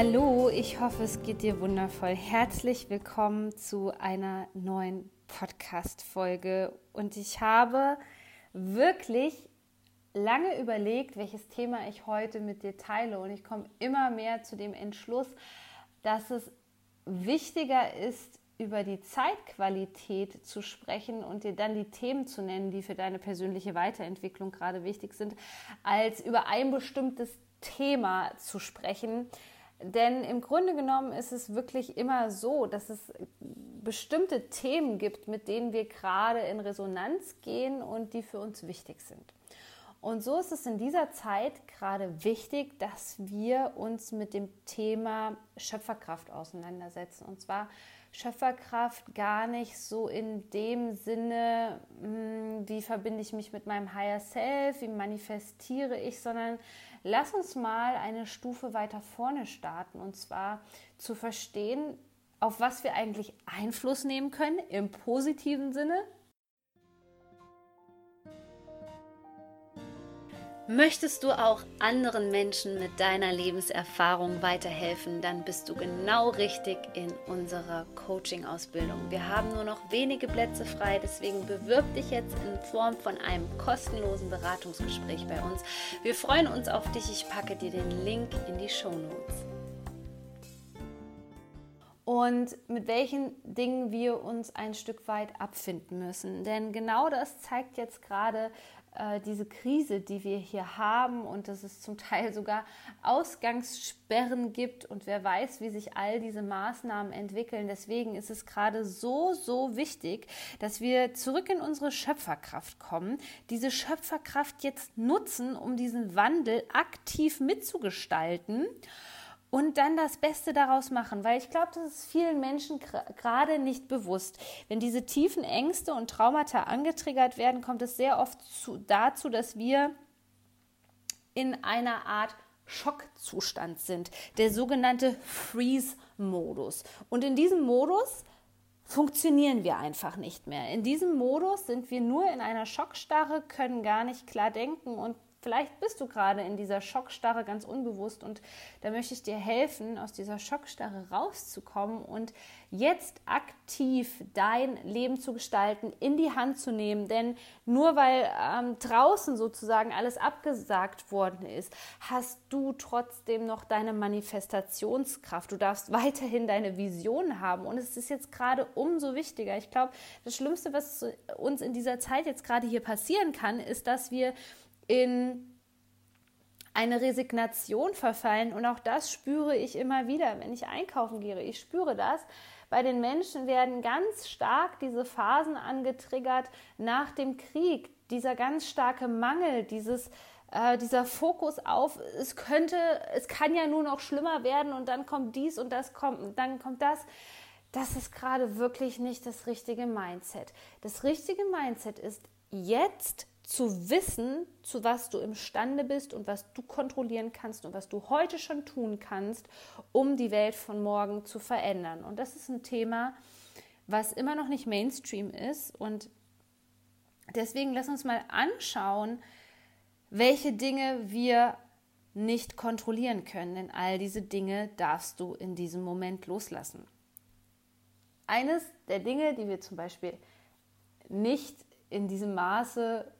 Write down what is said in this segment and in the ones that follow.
Hallo, ich hoffe, es geht dir wundervoll. Herzlich willkommen zu einer neuen Podcast-Folge. Und ich habe wirklich lange überlegt, welches Thema ich heute mit dir teile. Und ich komme immer mehr zu dem Entschluss, dass es wichtiger ist, über die Zeitqualität zu sprechen und dir dann die Themen zu nennen, die für deine persönliche Weiterentwicklung gerade wichtig sind, als über ein bestimmtes Thema zu sprechen, denn im Grunde genommen ist es wirklich immer so, dass es bestimmte Themen gibt, mit denen wir gerade in Resonanz gehen und die für uns wichtig sind. Und so ist es in dieser Zeit gerade wichtig, dass wir uns mit dem Thema Schöpferkraft auseinandersetzen. Und zwar Schöpferkraft gar nicht so in dem Sinne, hm, wie verbinde ich mich mit meinem Higher Self, wie manifestiere ich, sondern Lass uns mal eine Stufe weiter vorne starten und zwar zu verstehen, auf was wir eigentlich Einfluss nehmen können im positiven Sinne Möchtest du auch anderen Menschen mit deiner Lebenserfahrung weiterhelfen, dann bist du genau richtig in unserer Coaching-Ausbildung. Wir haben nur noch wenige Plätze frei, deswegen bewirb dich jetzt in Form von einem kostenlosen Beratungsgespräch bei uns. Wir freuen uns auf dich. Ich packe dir den Link in die Show Notes. Und mit welchen Dingen wir uns ein Stück weit abfinden müssen. Denn genau das zeigt jetzt gerade äh, diese Krise, die wir hier haben und dass es zum Teil sogar Ausgangssperren gibt und wer weiß, wie sich all diese Maßnahmen entwickeln. Deswegen ist es gerade so, so wichtig, dass wir zurück in unsere Schöpferkraft kommen, diese Schöpferkraft jetzt nutzen, um diesen Wandel aktiv mitzugestalten und dann das Beste daraus machen, weil ich glaube, das ist vielen Menschen gerade nicht bewusst. Wenn diese tiefen Ängste und Traumata angetriggert werden, kommt es sehr oft zu, dazu, dass wir in einer Art Schockzustand sind, der sogenannte Freeze-Modus. Und in diesem Modus funktionieren wir einfach nicht mehr. In diesem Modus sind wir nur in einer Schockstarre, können gar nicht klar denken und Vielleicht bist du gerade in dieser Schockstarre ganz unbewusst und da möchte ich dir helfen, aus dieser Schockstarre rauszukommen und jetzt aktiv dein Leben zu gestalten, in die Hand zu nehmen. Denn nur weil ähm, draußen sozusagen alles abgesagt worden ist, hast du trotzdem noch deine Manifestationskraft. Du darfst weiterhin deine Vision haben und es ist jetzt gerade umso wichtiger. Ich glaube, das Schlimmste, was uns in dieser Zeit jetzt gerade hier passieren kann, ist, dass wir in eine Resignation verfallen. Und auch das spüre ich immer wieder, wenn ich einkaufen gehe. Ich spüre das. Bei den Menschen werden ganz stark diese Phasen angetriggert nach dem Krieg. Dieser ganz starke Mangel, dieses, äh, dieser Fokus auf, es könnte, es kann ja nur noch schlimmer werden und dann kommt dies und das kommt, dann kommt das. Das ist gerade wirklich nicht das richtige Mindset. Das richtige Mindset ist jetzt zu wissen, zu was du imstande bist und was du kontrollieren kannst und was du heute schon tun kannst, um die Welt von morgen zu verändern. Und das ist ein Thema, was immer noch nicht Mainstream ist. Und deswegen lass uns mal anschauen, welche Dinge wir nicht kontrollieren können. Denn all diese Dinge darfst du in diesem Moment loslassen. Eines der Dinge, die wir zum Beispiel nicht in diesem Maße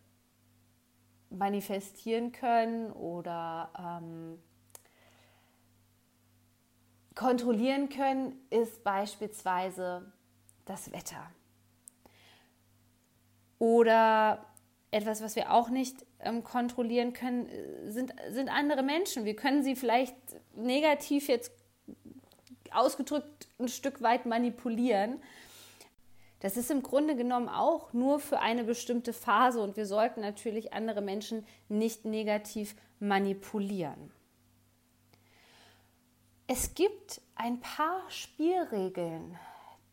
manifestieren können oder ähm, kontrollieren können, ist beispielsweise das Wetter. Oder etwas, was wir auch nicht ähm, kontrollieren können, sind, sind andere Menschen. Wir können sie vielleicht negativ jetzt ausgedrückt ein Stück weit manipulieren. Das ist im Grunde genommen auch nur für eine bestimmte Phase und wir sollten natürlich andere Menschen nicht negativ manipulieren. Es gibt ein paar Spielregeln,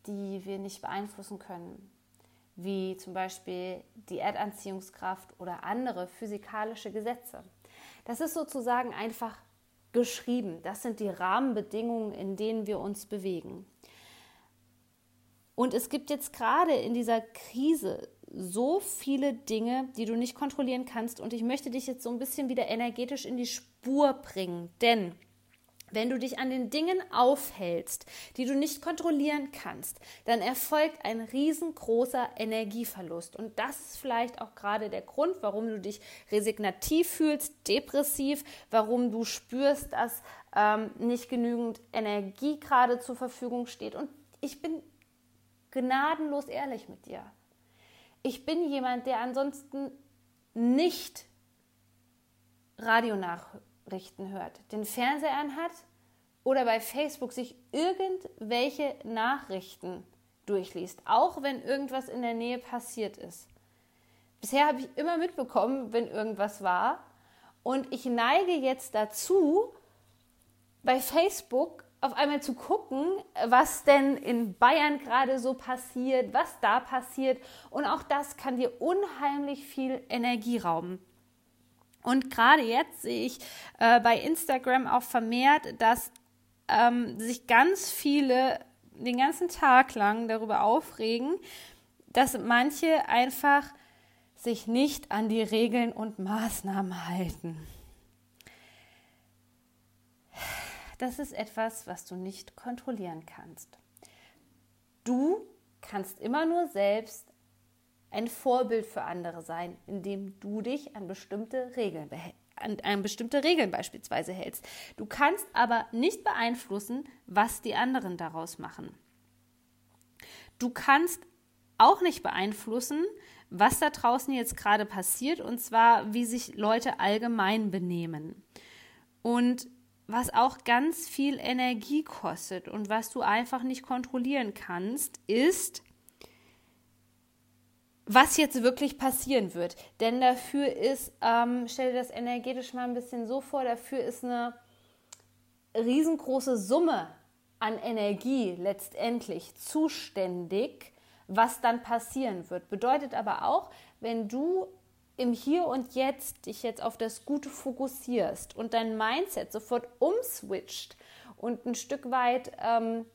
die wir nicht beeinflussen können, wie zum Beispiel die Erdanziehungskraft oder andere physikalische Gesetze. Das ist sozusagen einfach geschrieben. Das sind die Rahmenbedingungen, in denen wir uns bewegen. Und es gibt jetzt gerade in dieser Krise so viele Dinge, die du nicht kontrollieren kannst. Und ich möchte dich jetzt so ein bisschen wieder energetisch in die Spur bringen. Denn Wenn du dich an den Dingen aufhältst, die du nicht kontrollieren kannst, dann erfolgt ein riesengroßer Energieverlust. Und das ist vielleicht auch gerade der Grund, warum du dich resignativ fühlst, depressiv, warum du spürst, dass ähm, nicht genügend Energie gerade zur Verfügung steht. Und ich bin gnadenlos ehrlich mit dir. Ich bin jemand, der ansonsten nicht Radionachrichten hört, den Fernseher anhat oder bei Facebook sich irgendwelche Nachrichten durchliest, auch wenn irgendwas in der Nähe passiert ist. Bisher habe ich immer mitbekommen, wenn irgendwas war. Und ich neige jetzt dazu, bei Facebook auf einmal zu gucken, was denn in Bayern gerade so passiert, was da passiert. Und auch das kann dir unheimlich viel Energie rauben. Und gerade jetzt sehe ich äh, bei Instagram auch vermehrt, dass ähm, sich ganz viele den ganzen Tag lang darüber aufregen, dass manche einfach sich nicht an die Regeln und Maßnahmen halten. Das ist etwas, was du nicht kontrollieren kannst. Du kannst immer nur selbst ein Vorbild für andere sein, indem du dich an bestimmte Regeln an, an bestimmte Regeln beispielsweise hältst. Du kannst aber nicht beeinflussen, was die anderen daraus machen. Du kannst auch nicht beeinflussen, was da draußen jetzt gerade passiert, und zwar, wie sich Leute allgemein benehmen. Und was auch ganz viel Energie kostet und was du einfach nicht kontrollieren kannst, ist, was jetzt wirklich passieren wird. Denn dafür ist, ähm, stell dir das energetisch mal ein bisschen so vor, dafür ist eine riesengroße Summe an Energie letztendlich zuständig, was dann passieren wird. Bedeutet aber auch, wenn du im Hier und Jetzt dich jetzt auf das Gute fokussierst und dein Mindset sofort umswitcht und ein Stück weit ähm,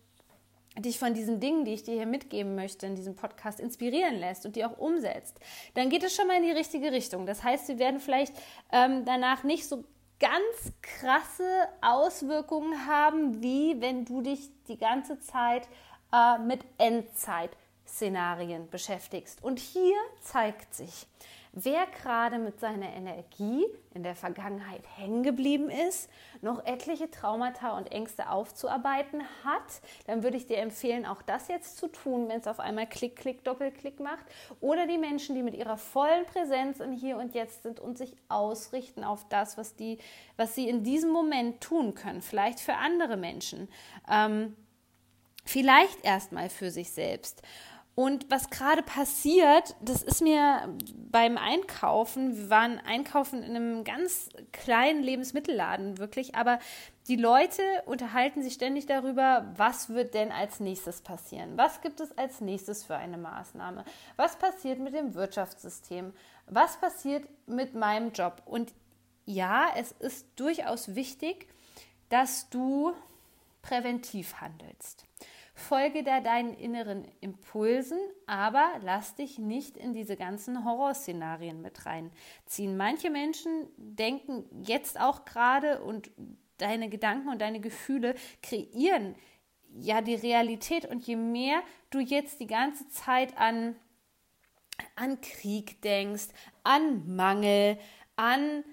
dich von diesen Dingen, die ich dir hier mitgeben möchte in diesem Podcast, inspirieren lässt und die auch umsetzt, dann geht es schon mal in die richtige Richtung. Das heißt, wir werden vielleicht ähm, danach nicht so ganz krasse Auswirkungen haben, wie wenn du dich die ganze Zeit äh, mit Endzeit-Szenarien beschäftigst. Und hier zeigt sich, Wer gerade mit seiner Energie in der Vergangenheit hängen geblieben ist, noch etliche Traumata und Ängste aufzuarbeiten hat, dann würde ich dir empfehlen, auch das jetzt zu tun, wenn es auf einmal Klick, Klick, Doppelklick macht. Oder die Menschen, die mit ihrer vollen Präsenz in Hier und Jetzt sind und sich ausrichten auf das, was, die, was sie in diesem Moment tun können. Vielleicht für andere Menschen. Ähm, vielleicht erstmal für sich selbst. Und was gerade passiert, das ist mir beim Einkaufen, wir waren einkaufen in einem ganz kleinen Lebensmittelladen wirklich, aber die Leute unterhalten sich ständig darüber, was wird denn als nächstes passieren? Was gibt es als nächstes für eine Maßnahme? Was passiert mit dem Wirtschaftssystem? Was passiert mit meinem Job? Und ja, es ist durchaus wichtig, dass du präventiv handelst. Folge da deinen inneren Impulsen, aber lass dich nicht in diese ganzen Horrorszenarien mit reinziehen. Manche Menschen denken jetzt auch gerade und deine Gedanken und deine Gefühle kreieren ja die Realität und je mehr du jetzt die ganze Zeit an an Krieg denkst, an Mangel, an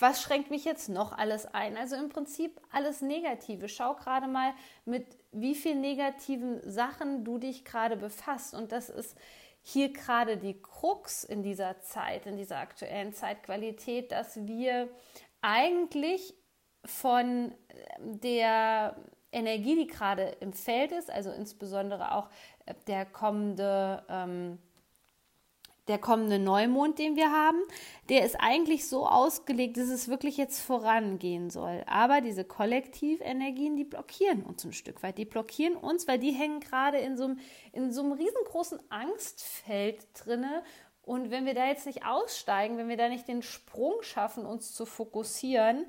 was schränkt mich jetzt noch alles ein? Also im Prinzip alles Negative. Schau gerade mal, mit wie vielen negativen Sachen du dich gerade befasst. Und das ist hier gerade die Krux in dieser Zeit, in dieser aktuellen Zeitqualität, dass wir eigentlich von der Energie, die gerade im Feld ist, also insbesondere auch der kommende ähm, der kommende Neumond, den wir haben, der ist eigentlich so ausgelegt, dass es wirklich jetzt vorangehen soll. Aber diese Kollektivenergien, die blockieren uns ein Stück weit. Die blockieren uns, weil die hängen gerade in so einem, in so einem riesengroßen Angstfeld drinne. Und wenn wir da jetzt nicht aussteigen, wenn wir da nicht den Sprung schaffen, uns zu fokussieren,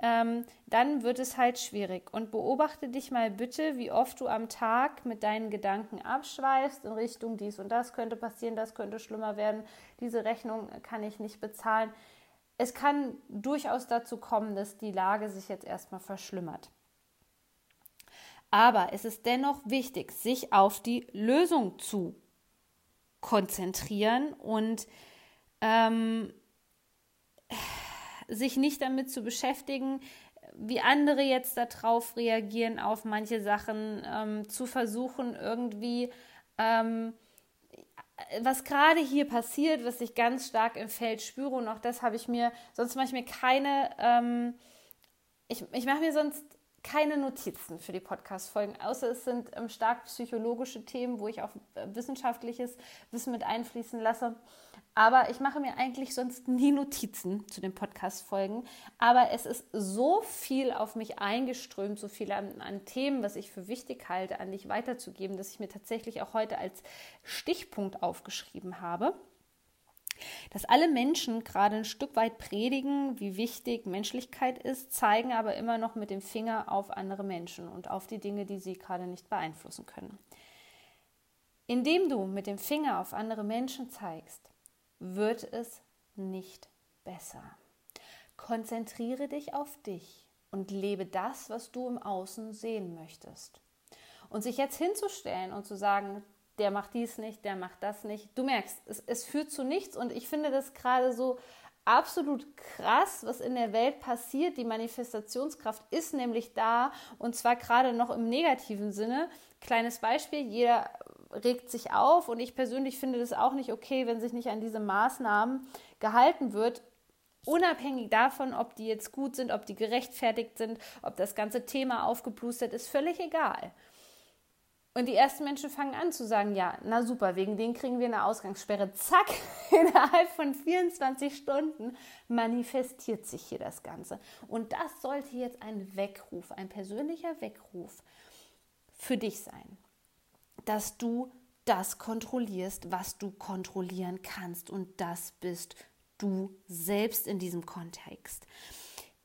ähm, dann wird es halt schwierig. Und beobachte dich mal bitte, wie oft du am Tag mit deinen Gedanken abschweifst in Richtung dies und das könnte passieren, das könnte schlimmer werden, diese Rechnung kann ich nicht bezahlen. es kann durchaus dazu kommen, dass die Lage sich jetzt erstmal verschlimmert. Aber es ist dennoch wichtig, sich auf die Lösung zu konzentrieren und ähm, sich nicht damit zu beschäftigen, wie andere jetzt darauf reagieren, auf manche Sachen, ähm, zu versuchen, irgendwie, ähm, was gerade hier passiert, was ich ganz stark im Feld spüre, und auch das habe ich mir, sonst mache ich mir keine, ähm, ich, ich mache mir sonst keine Notizen für die Podcast-Folgen, außer es sind ähm, stark psychologische Themen, wo ich auch äh, wissenschaftliches Wissen mit einfließen lasse. Aber ich mache mir eigentlich sonst nie Notizen zu den Podcast-Folgen. Aber es ist so viel auf mich eingeströmt, so viel an, an, Themen, was ich für wichtig halte, an dich weiterzugeben, dass ich mir tatsächlich auch heute als Stichpunkt aufgeschrieben habe dass alle Menschen gerade ein Stück weit predigen, wie wichtig Menschlichkeit ist, zeigen aber immer noch mit dem Finger auf andere Menschen und auf die Dinge, die sie gerade nicht beeinflussen können. Indem du mit dem Finger auf andere Menschen zeigst, wird es nicht besser. Konzentriere dich auf dich und lebe das, was du im Außen sehen möchtest. Und sich jetzt hinzustellen und zu sagen, der macht dies nicht, der macht das nicht. Du merkst, es, es führt zu nichts und ich finde das gerade so absolut krass, was in der Welt passiert. Die Manifestationskraft ist nämlich da und zwar gerade noch im negativen Sinne. Kleines Beispiel, jeder regt sich auf und ich persönlich finde das auch nicht okay, wenn sich nicht an diese Maßnahmen gehalten wird. Unabhängig davon, ob die jetzt gut sind, ob die gerechtfertigt sind, ob das ganze Thema aufgeplustert ist, völlig egal. Und die ersten Menschen fangen an zu sagen, ja, na super, wegen denen kriegen wir eine Ausgangssperre. Zack, innerhalb von 24 Stunden manifestiert sich hier das Ganze. Und das sollte jetzt ein Weckruf, ein persönlicher Weckruf für dich sein, dass du das kontrollierst, was du kontrollieren kannst. Und das bist du selbst in diesem Kontext.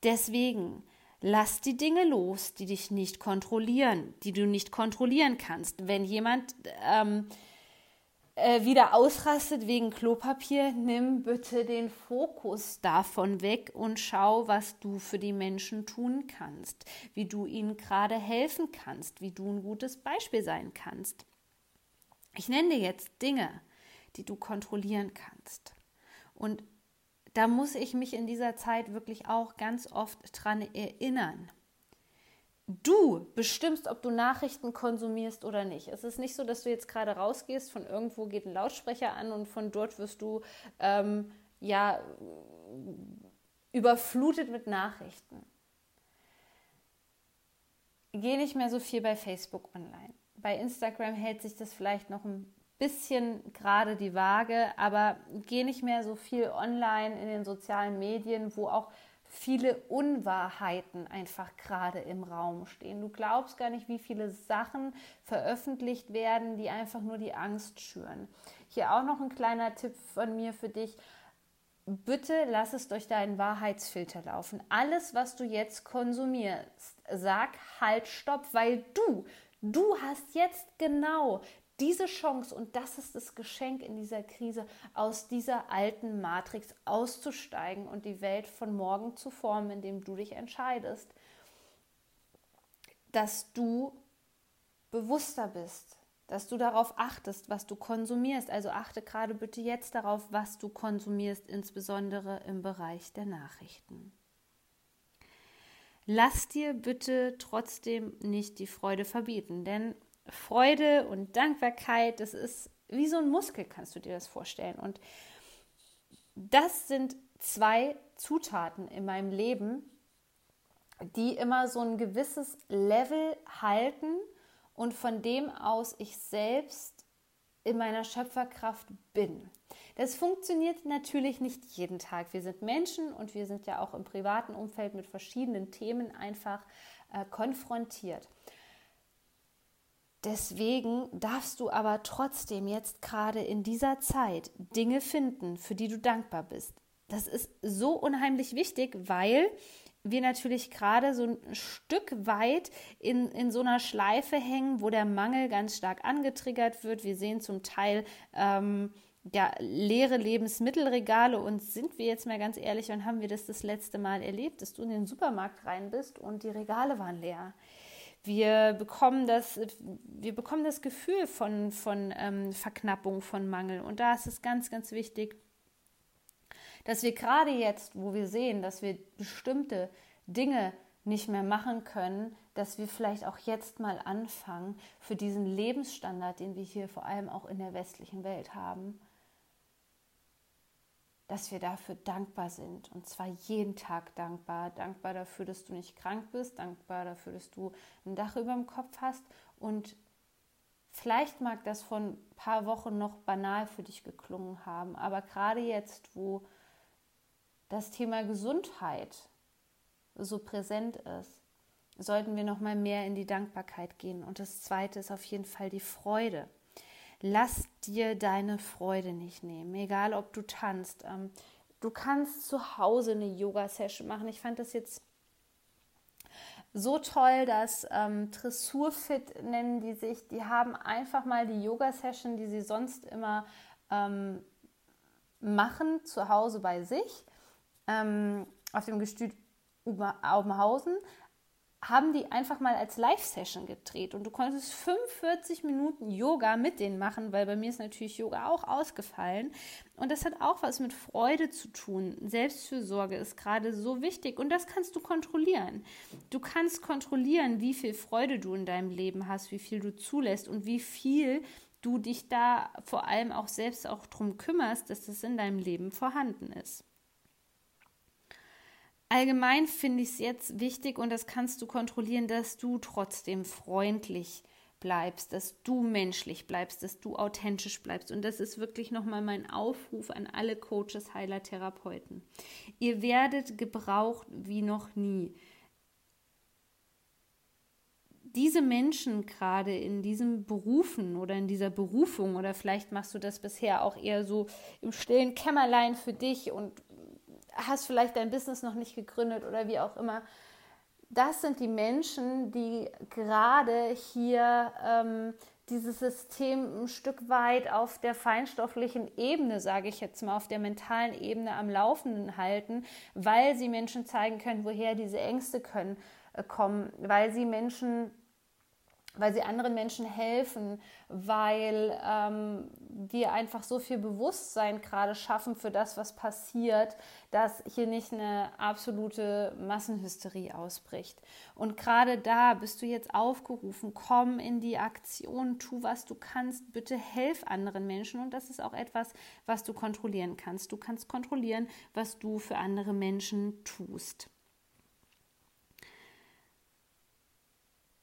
Deswegen Lass die Dinge los, die dich nicht kontrollieren, die du nicht kontrollieren kannst. Wenn jemand ähm, äh, wieder ausrastet wegen Klopapier, nimm bitte den Fokus davon weg und schau, was du für die Menschen tun kannst, wie du ihnen gerade helfen kannst, wie du ein gutes Beispiel sein kannst. Ich nenne dir jetzt Dinge, die du kontrollieren kannst. Und da muss ich mich in dieser Zeit wirklich auch ganz oft dran erinnern. Du bestimmst, ob du Nachrichten konsumierst oder nicht. Es ist nicht so, dass du jetzt gerade rausgehst, von irgendwo geht ein Lautsprecher an und von dort wirst du ähm, ja überflutet mit Nachrichten. Geh nicht mehr so viel bei Facebook online. Bei Instagram hält sich das vielleicht noch ein bisschen gerade die Waage, aber geh nicht mehr so viel online in den sozialen Medien, wo auch viele Unwahrheiten einfach gerade im Raum stehen. Du glaubst gar nicht, wie viele Sachen veröffentlicht werden, die einfach nur die Angst schüren. Hier auch noch ein kleiner Tipp von mir für dich. Bitte lass es durch deinen Wahrheitsfilter laufen. Alles, was du jetzt konsumierst, sag halt Stopp, weil du, du hast jetzt genau diese Chance, und das ist das Geschenk in dieser Krise, aus dieser alten Matrix auszusteigen und die Welt von morgen zu formen, indem du dich entscheidest, dass du bewusster bist, dass du darauf achtest, was du konsumierst. Also achte gerade bitte jetzt darauf, was du konsumierst, insbesondere im Bereich der Nachrichten. Lass dir bitte trotzdem nicht die Freude verbieten, denn Freude und Dankbarkeit, das ist wie so ein Muskel, kannst du dir das vorstellen. Und das sind zwei Zutaten in meinem Leben, die immer so ein gewisses Level halten und von dem aus ich selbst in meiner Schöpferkraft bin. Das funktioniert natürlich nicht jeden Tag. Wir sind Menschen und wir sind ja auch im privaten Umfeld mit verschiedenen Themen einfach äh, konfrontiert. Deswegen darfst du aber trotzdem jetzt gerade in dieser Zeit Dinge finden, für die du dankbar bist. Das ist so unheimlich wichtig, weil wir natürlich gerade so ein Stück weit in, in so einer Schleife hängen, wo der Mangel ganz stark angetriggert wird. Wir sehen zum Teil ähm, ja, leere Lebensmittelregale und sind wir jetzt mal ganz ehrlich, wann haben wir das das letzte Mal erlebt, dass du in den Supermarkt rein bist und die Regale waren leer. Wir bekommen das, wir bekommen das Gefühl von, von ähm, Verknappung, von Mangel. Und da ist es ganz, ganz wichtig, dass wir gerade jetzt, wo wir sehen, dass wir bestimmte Dinge nicht mehr machen können, dass wir vielleicht auch jetzt mal anfangen, für diesen Lebensstandard, den wir hier vor allem auch in der westlichen Welt haben, dass wir dafür dankbar sind. Und zwar jeden Tag dankbar. Dankbar dafür, dass du nicht krank bist, dankbar dafür, dass du ein Dach über dem Kopf hast. Und vielleicht mag das vor ein paar Wochen noch banal für dich geklungen haben, aber gerade jetzt, wo das Thema Gesundheit so präsent ist, sollten wir noch mal mehr in die Dankbarkeit gehen. Und das Zweite ist auf jeden Fall die Freude lass dir deine Freude nicht nehmen, egal ob du tanzt. Ähm, du kannst zu Hause eine Yoga-Session machen. Ich fand das jetzt so toll, dass ähm, Dressurfit nennen die sich. Die haben einfach mal die Yoga-Session, die sie sonst immer ähm, machen, zu Hause bei sich ähm, auf dem Gestüt Aubenhausen, haben die einfach mal als Live-Session gedreht und du konntest 45 Minuten Yoga mit denen machen, weil bei mir ist natürlich Yoga auch ausgefallen. Und das hat auch was mit Freude zu tun. Selbstfürsorge ist gerade so wichtig und das kannst du kontrollieren. Du kannst kontrollieren, wie viel Freude du in deinem Leben hast, wie viel du zulässt und wie viel du dich da vor allem auch selbst auch drum kümmerst, dass das in deinem Leben vorhanden ist. Allgemein finde ich es jetzt wichtig und das kannst du kontrollieren, dass du trotzdem freundlich bleibst, dass du menschlich bleibst, dass du authentisch bleibst. Und das ist wirklich nochmal mein Aufruf an alle Coaches, Heiler, Therapeuten. Ihr werdet gebraucht wie noch nie. Diese Menschen gerade in diesen Berufen oder in dieser Berufung oder vielleicht machst du das bisher auch eher so im stillen Kämmerlein für dich und hast vielleicht dein Business noch nicht gegründet oder wie auch immer. Das sind die Menschen, die gerade hier ähm, dieses System ein Stück weit auf der feinstofflichen Ebene, sage ich jetzt mal, auf der mentalen Ebene am Laufenden halten, weil sie Menschen zeigen können, woher diese Ängste können, äh, kommen, weil sie Menschen weil sie anderen Menschen helfen, weil ähm, wir einfach so viel Bewusstsein gerade schaffen für das, was passiert, dass hier nicht eine absolute Massenhysterie ausbricht. Und gerade da bist du jetzt aufgerufen, komm in die Aktion, tu, was du kannst, bitte helf anderen Menschen. Und das ist auch etwas, was du kontrollieren kannst. Du kannst kontrollieren, was du für andere Menschen tust.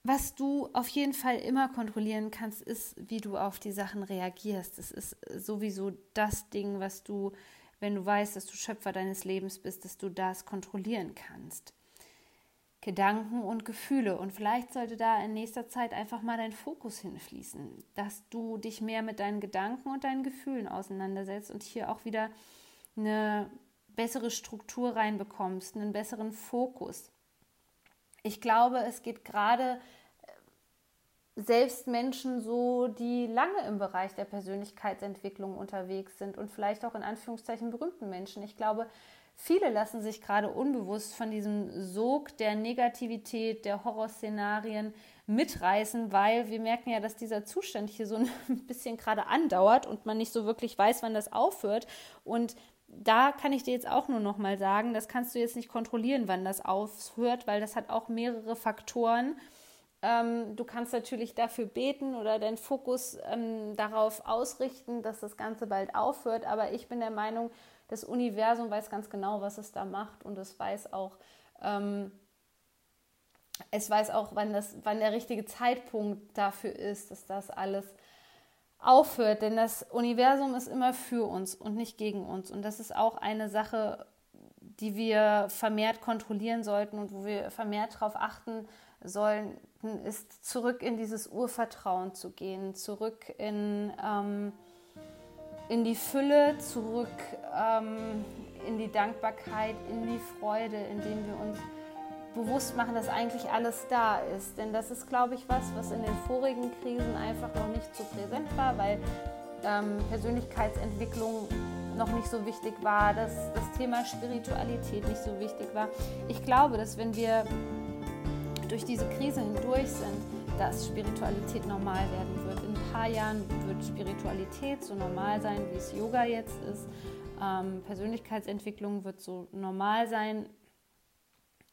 Was du auf jeden Fall immer kontrollieren kannst, ist, wie du auf die Sachen reagierst. Das ist sowieso das Ding, was du, wenn du weißt, dass du Schöpfer deines Lebens bist, dass du das kontrollieren kannst. Gedanken und Gefühle. Und vielleicht sollte da in nächster Zeit einfach mal dein Fokus hinfließen, dass du dich mehr mit deinen Gedanken und deinen Gefühlen auseinandersetzt und hier auch wieder eine bessere Struktur reinbekommst, einen besseren Fokus. Ich glaube, es geht gerade selbst Menschen so, die lange im Bereich der Persönlichkeitsentwicklung unterwegs sind und vielleicht auch in Anführungszeichen berühmten Menschen. Ich glaube, viele lassen sich gerade unbewusst von diesem Sog der Negativität, der Horrorszenarien mitreißen, weil wir merken ja, dass dieser Zustand hier so ein bisschen gerade andauert und man nicht so wirklich weiß, wann das aufhört. Und da kann ich dir jetzt auch nur noch mal sagen, das kannst du jetzt nicht kontrollieren, wann das aufhört, weil das hat auch mehrere Faktoren du kannst natürlich dafür beten oder deinen Fokus ähm, darauf ausrichten, dass das Ganze bald aufhört. Aber ich bin der Meinung, das Universum weiß ganz genau, was es da macht und es weiß auch, ähm, es weiß auch, wann, das, wann der richtige Zeitpunkt dafür ist, dass das alles aufhört. Denn das Universum ist immer für uns und nicht gegen uns. Und das ist auch eine Sache, die wir vermehrt kontrollieren sollten und wo wir vermehrt darauf achten sollen, ist, zurück in dieses Urvertrauen zu gehen, zurück in, ähm, in die Fülle, zurück ähm, in die Dankbarkeit, in die Freude, indem wir uns bewusst machen, dass eigentlich alles da ist. Denn das ist, glaube ich, was, was in den vorigen Krisen einfach noch nicht so präsent war, weil ähm, Persönlichkeitsentwicklung noch nicht so wichtig war, dass das Thema Spiritualität nicht so wichtig war. Ich glaube, dass wenn wir durch diese Krise hindurch sind, dass Spiritualität normal werden wird. In ein paar Jahren wird Spiritualität so normal sein, wie es Yoga jetzt ist. Ähm, Persönlichkeitsentwicklung wird so normal sein,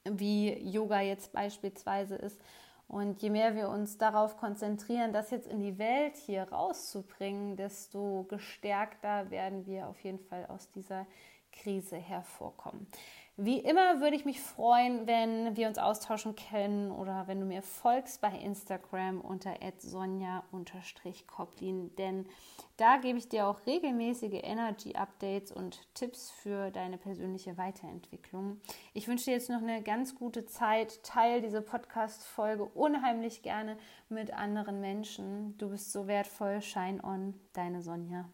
wie Yoga jetzt beispielsweise ist. Und je mehr wir uns darauf konzentrieren, das jetzt in die Welt hier rauszubringen, desto gestärkter werden wir auf jeden Fall aus dieser Krise hervorkommen. Wie immer würde ich mich freuen, wenn wir uns austauschen können oder wenn du mir folgst bei Instagram unter sonja-koplin, denn da gebe ich dir auch regelmäßige Energy-Updates und Tipps für deine persönliche Weiterentwicklung. Ich wünsche dir jetzt noch eine ganz gute Zeit. Teil diese Podcast-Folge unheimlich gerne mit anderen Menschen. Du bist so wertvoll. Shine on, deine Sonja.